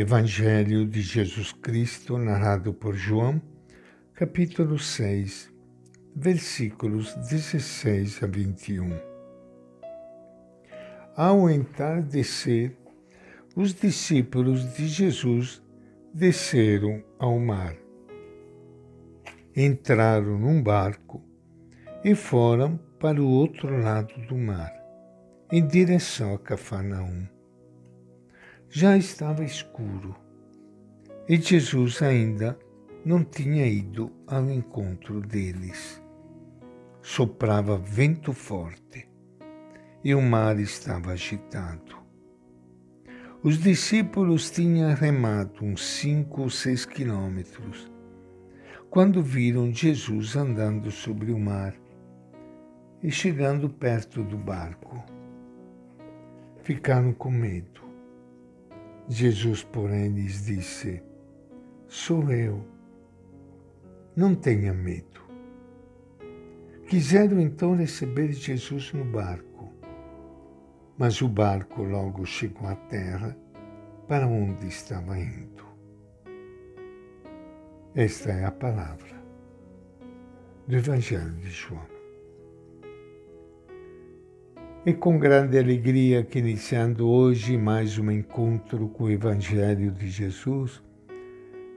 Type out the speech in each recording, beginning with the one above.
Evangelho de Jesus Cristo, narrado por João, capítulo 6, versículos 16 a 21. Ao entardecer, os discípulos de Jesus desceram ao mar. Entraram num barco e foram para o outro lado do mar, em direção a Cafarnaum. Já estava escuro e Jesus ainda não tinha ido ao encontro deles. Soprava vento forte e o mar estava agitado. Os discípulos tinham remado uns cinco ou seis quilômetros quando viram Jesus andando sobre o mar e chegando perto do barco. Ficaram com medo. Jesus, porém, lhes disse: Sou eu. Não tenha medo. Quiseram então receber Jesus no barco, mas o barco logo chegou à terra para onde estava indo. Esta é a palavra do Evangelho de João. E com grande alegria que iniciando hoje mais um encontro com o Evangelho de Jesus,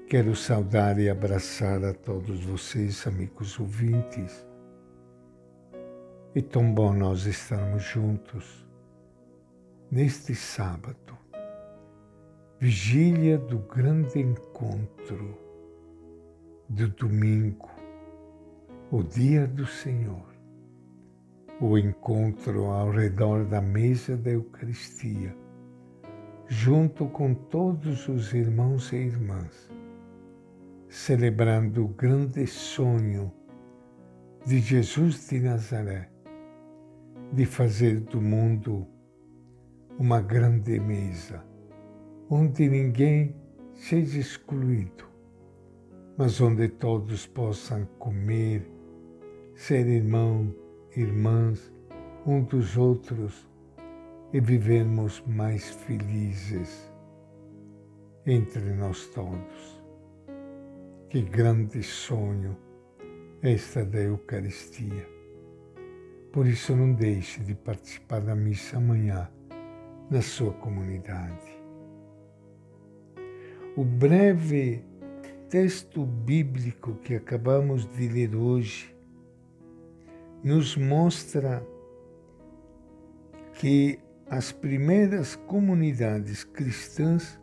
quero saudar e abraçar a todos vocês, amigos ouvintes. E tão bom nós estarmos juntos neste sábado, vigília do grande encontro do domingo, o dia do Senhor o encontro ao redor da mesa da Eucaristia, junto com todos os irmãos e irmãs, celebrando o grande sonho de Jesus de Nazaré de fazer do mundo uma grande mesa, onde ninguém seja excluído, mas onde todos possam comer, ser irmão, irmãs um dos outros e vivermos mais felizes entre nós todos. Que grande sonho esta da Eucaristia. Por isso não deixe de participar da missa amanhã na sua comunidade. O breve texto bíblico que acabamos de ler hoje nos mostra que as primeiras comunidades cristãs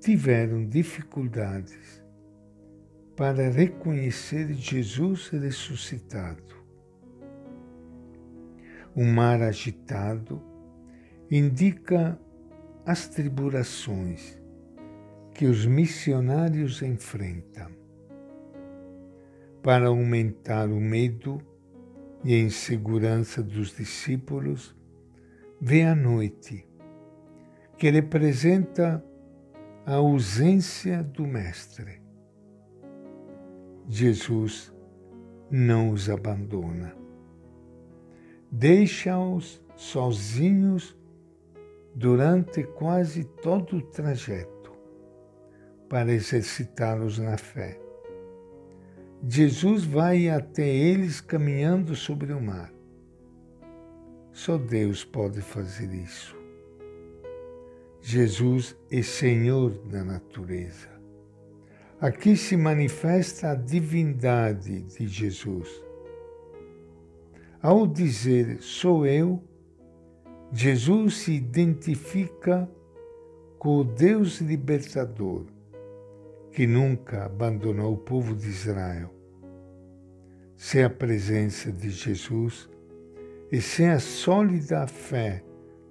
tiveram dificuldades para reconhecer Jesus ressuscitado. O mar agitado indica as tribulações que os missionários enfrentam. Para aumentar o medo, e a insegurança dos discípulos, vê a noite, que representa a ausência do Mestre. Jesus não os abandona. Deixa-os sozinhos durante quase todo o trajeto para exercitá-los na fé. Jesus vai até eles caminhando sobre o mar. Só Deus pode fazer isso. Jesus é Senhor da natureza. Aqui se manifesta a divindade de Jesus. Ao dizer sou eu, Jesus se identifica com o Deus libertador que nunca abandonou o povo de Israel. Sem a presença de Jesus e sem a sólida fé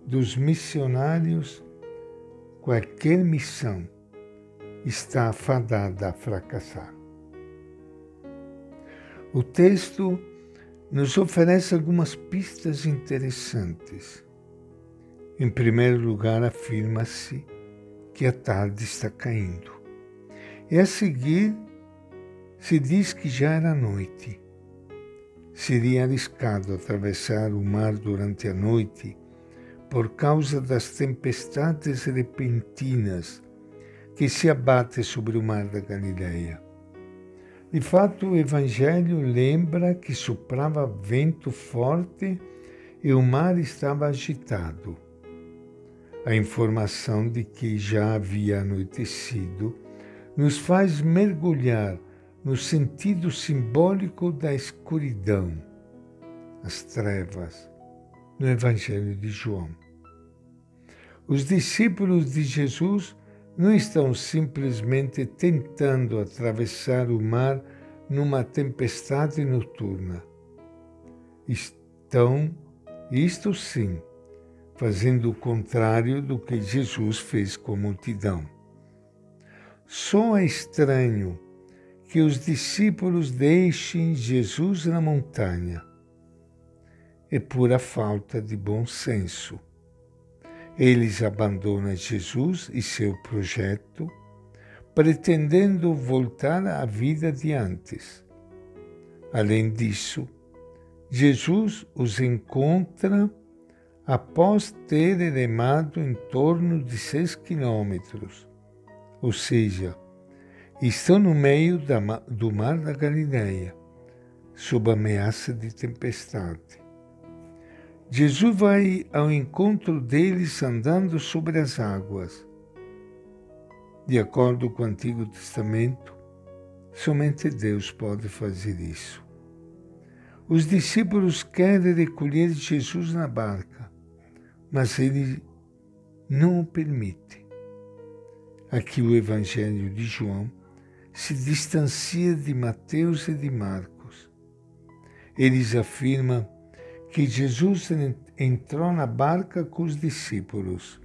dos missionários, qualquer missão está afadada a fracassar. O texto nos oferece algumas pistas interessantes. Em primeiro lugar, afirma-se que a tarde está caindo. E a seguir se diz que já era noite. Seria arriscado atravessar o mar durante a noite por causa das tempestades repentinas que se abatem sobre o mar da Galileia. De fato, o Evangelho lembra que soprava vento forte e o mar estava agitado. A informação de que já havia anoitecido nos faz mergulhar no sentido simbólico da escuridão, as trevas, no Evangelho de João. Os discípulos de Jesus não estão simplesmente tentando atravessar o mar numa tempestade noturna. Estão, isto sim, fazendo o contrário do que Jesus fez com a multidão. Só é estranho que os discípulos deixem Jesus na montanha. É pura falta de bom senso. Eles abandonam Jesus e seu projeto, pretendendo voltar à vida de antes. Além disso, Jesus os encontra após ter remado em torno de seis quilômetros, ou seja, estão no meio da, do mar da Galileia, sob ameaça de tempestade. Jesus vai ao encontro deles andando sobre as águas. De acordo com o Antigo Testamento, somente Deus pode fazer isso. Os discípulos querem recolher Jesus na barca, mas ele não o permite. Aqui o Evangelho de João se distancia de Mateus e de Marcos. Eles afirmam que Jesus entrou na barca com os discípulos.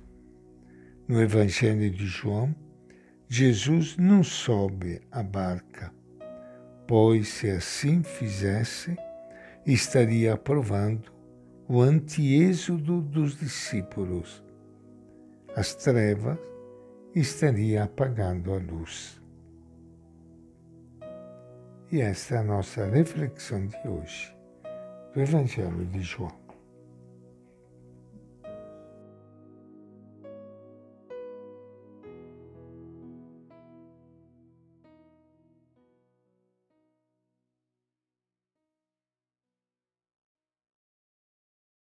No Evangelho de João, Jesus não sobe a barca, pois se assim fizesse, estaria aprovando o antiêxodo dos discípulos. As trevas estariam apagando a luz. E esta é a nossa reflexão de hoje do Evangelho de João.